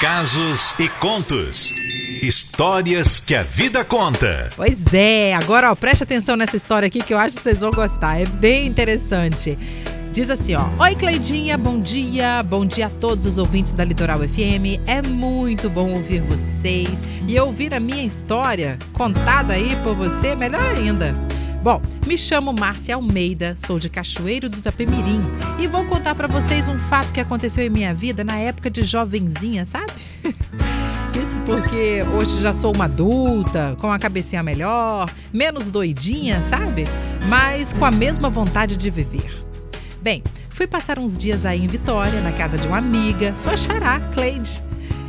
Casos e contos. Histórias que a vida conta. Pois é, agora ó, preste atenção nessa história aqui que eu acho que vocês vão gostar. É bem interessante. Diz assim, ó. Oi, Cleidinha, bom dia. Bom dia a todos os ouvintes da Litoral FM. É muito bom ouvir vocês e ouvir a minha história contada aí por você, melhor ainda. Bom, me chamo Márcia Almeida, sou de Cachoeiro do Itapemirim e vou contar para vocês um fato que aconteceu em minha vida na época de jovenzinha, sabe? Isso porque hoje já sou uma adulta, com a cabecinha melhor, menos doidinha, sabe? Mas com a mesma vontade de viver. Bem, fui passar uns dias aí em Vitória, na casa de uma amiga, sua xará, Cleide.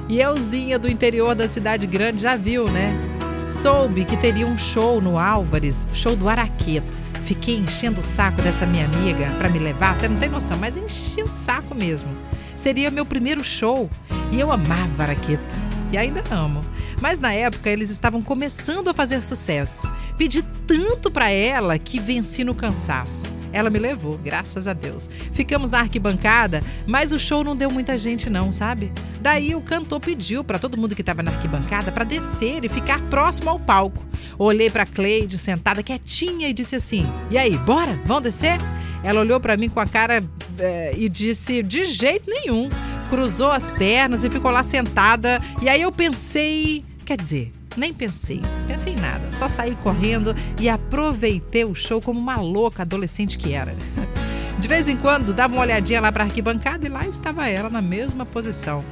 E euzinha do interior da cidade grande já viu, né? Soube que teria um show no Álvares, show do Araqueto. Fiquei enchendo o saco dessa minha amiga para me levar, você não tem noção, mas enchi o saco mesmo. Seria meu primeiro show e eu amava Araqueto e ainda amo. Mas na época eles estavam começando a fazer sucesso. Pedi tanto para ela que venci no cansaço. Ela me levou, graças a Deus. Ficamos na arquibancada, mas o show não deu muita gente não, sabe? Daí o cantor pediu para todo mundo que estava na arquibancada para descer e ficar próximo ao palco. Olhei para Cleide sentada quietinha e disse assim: "E aí, bora? Vão descer?" Ela olhou para mim com a cara é, e disse: "De jeito nenhum." Cruzou as pernas e ficou lá sentada. E aí eu pensei, quer dizer, nem pensei, pensei em nada, só saí correndo e aproveitei o show como uma louca adolescente que era. De vez em quando dava uma olhadinha lá para a arquibancada e lá estava ela na mesma posição.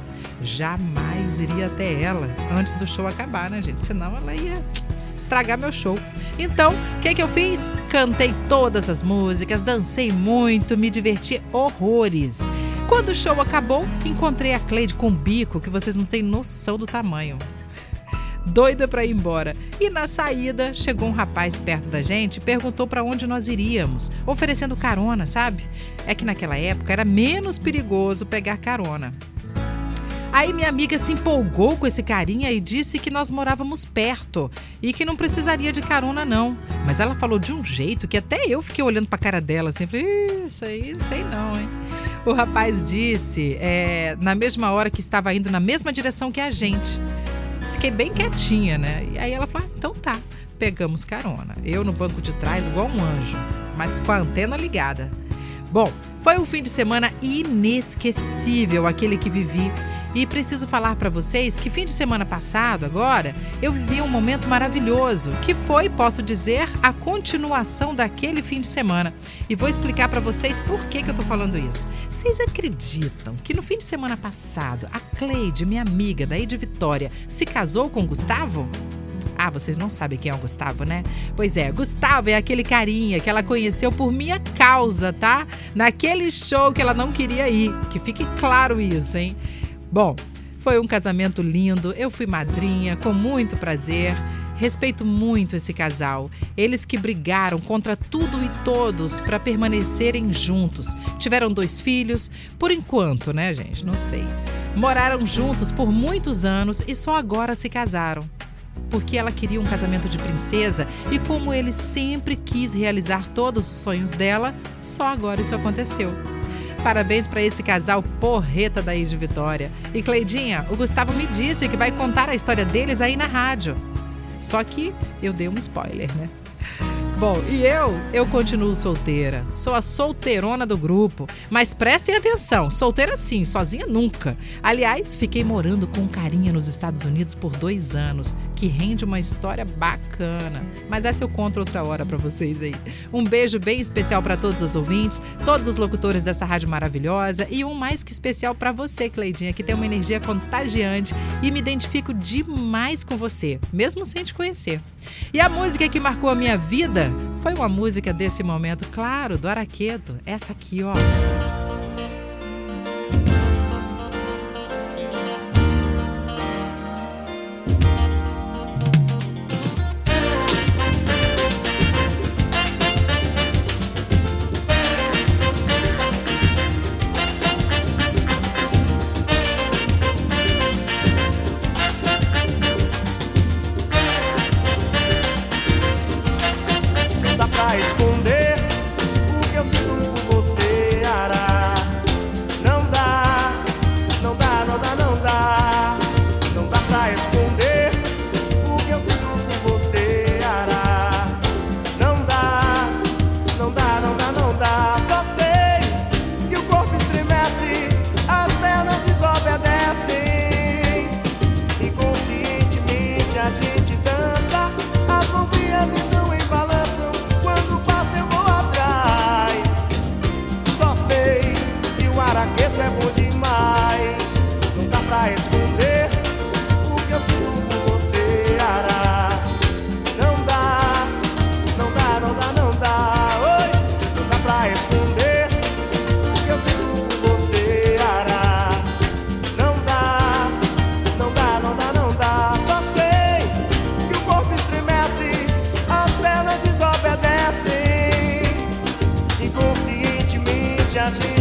Jamais iria até ela antes do show acabar, né, gente? Senão ela ia estragar meu show. Então, o que, que eu fiz? Cantei todas as músicas, dancei muito, me diverti horrores. Quando o show acabou, encontrei a Cleide com um bico que vocês não têm noção do tamanho doida para ir embora. E na saída, chegou um rapaz perto da gente e perguntou para onde nós iríamos, oferecendo carona, sabe? É que naquela época era menos perigoso pegar carona. Aí minha amiga se empolgou com esse carinha e disse que nós morávamos perto e que não precisaria de carona não. Mas ela falou de um jeito que até eu fiquei olhando para a cara dela assim, falei, isso aí, sei não, hein? O rapaz disse, é, na mesma hora que estava indo na mesma direção que a gente fiquei bem quietinha, né? E aí ela falou: ah, então tá. Pegamos carona. Eu no banco de trás, igual um anjo, mas com a antena ligada. Bom, foi um fim de semana inesquecível aquele que vivi e preciso falar para vocês que fim de semana passado, agora, eu vivi um momento maravilhoso, que foi, posso dizer, a continuação daquele fim de semana. E vou explicar para vocês por que, que eu tô falando isso. Vocês acreditam que no fim de semana passado, a Cleide, minha amiga daí de Vitória, se casou com o Gustavo? Ah, vocês não sabem quem é o Gustavo, né? Pois é, Gustavo é aquele carinha que ela conheceu por minha causa, tá? Naquele show que ela não queria ir. Que fique claro isso, hein? Bom, foi um casamento lindo, eu fui madrinha, com muito prazer. Respeito muito esse casal. Eles que brigaram contra tudo e todos para permanecerem juntos. Tiveram dois filhos, por enquanto, né, gente? Não sei. Moraram juntos por muitos anos e só agora se casaram. Porque ela queria um casamento de princesa e, como ele sempre quis realizar todos os sonhos dela, só agora isso aconteceu. Parabéns para esse casal porreta daí de Vitória. E Cleidinha, o Gustavo me disse que vai contar a história deles aí na rádio. Só que eu dei um spoiler, né? Bom, e eu? Eu continuo solteira. Sou a solteirona do grupo. Mas prestem atenção: solteira sim, sozinha nunca. Aliás, fiquei morando com carinha nos Estados Unidos por dois anos, que rende uma história bacana. Mas essa eu conto outra hora para vocês aí. Um beijo bem especial para todos os ouvintes, todos os locutores dessa rádio maravilhosa e um mais que especial para você, Cleidinha, que tem uma energia contagiante e me identifico demais com você, mesmo sem te conhecer. E a música que marcou a minha vida foi uma música desse momento, claro, do Araquedo. Essa aqui, ó. magic.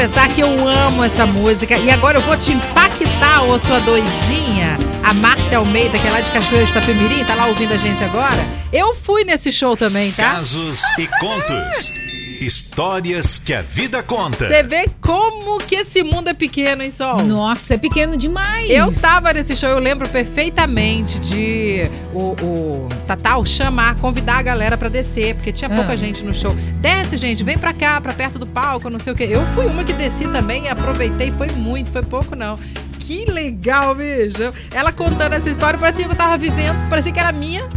Confessar que eu amo essa música e agora eu vou te impactar, ô sua doidinha. A Márcia Almeida, que é lá de Cachoeira de Itapemirim, tá lá ouvindo a gente agora. Eu fui nesse show também, tá? Casos e contos. Histórias que a vida conta. Você vê como que esse mundo é pequeno, hein, Sol? Nossa, é pequeno demais. Eu tava nesse show, eu lembro perfeitamente de o, o Tatal chamar, convidar a galera para descer, porque tinha pouca ah. gente no show. Desce, gente, vem pra cá, pra perto do palco, não sei o quê. Eu fui uma que desci também e aproveitei, foi muito, foi pouco não. Que legal, bicho. Ela contando essa história, parecia que eu tava vivendo, parecia que era minha.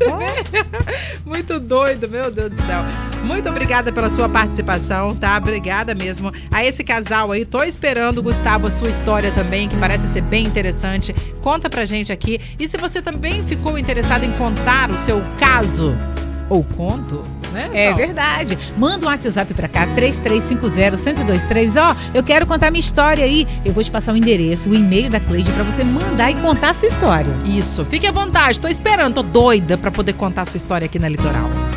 Você vê? Muito doido, meu Deus do céu. Muito obrigada pela sua participação, tá? Obrigada mesmo a esse casal aí. Tô esperando, Gustavo, a sua história também, que parece ser bem interessante. Conta pra gente aqui. E se você também ficou interessado em contar o seu caso ou conto, né? É verdade. Manda um WhatsApp pra cá, 3350-1023. Ó, eu quero contar minha história aí. Eu vou te passar o endereço, o e-mail da Cleide para você mandar e contar a sua história. Isso. Fique à vontade. Tô esperando, tô doida para poder contar a sua história aqui na Litoral.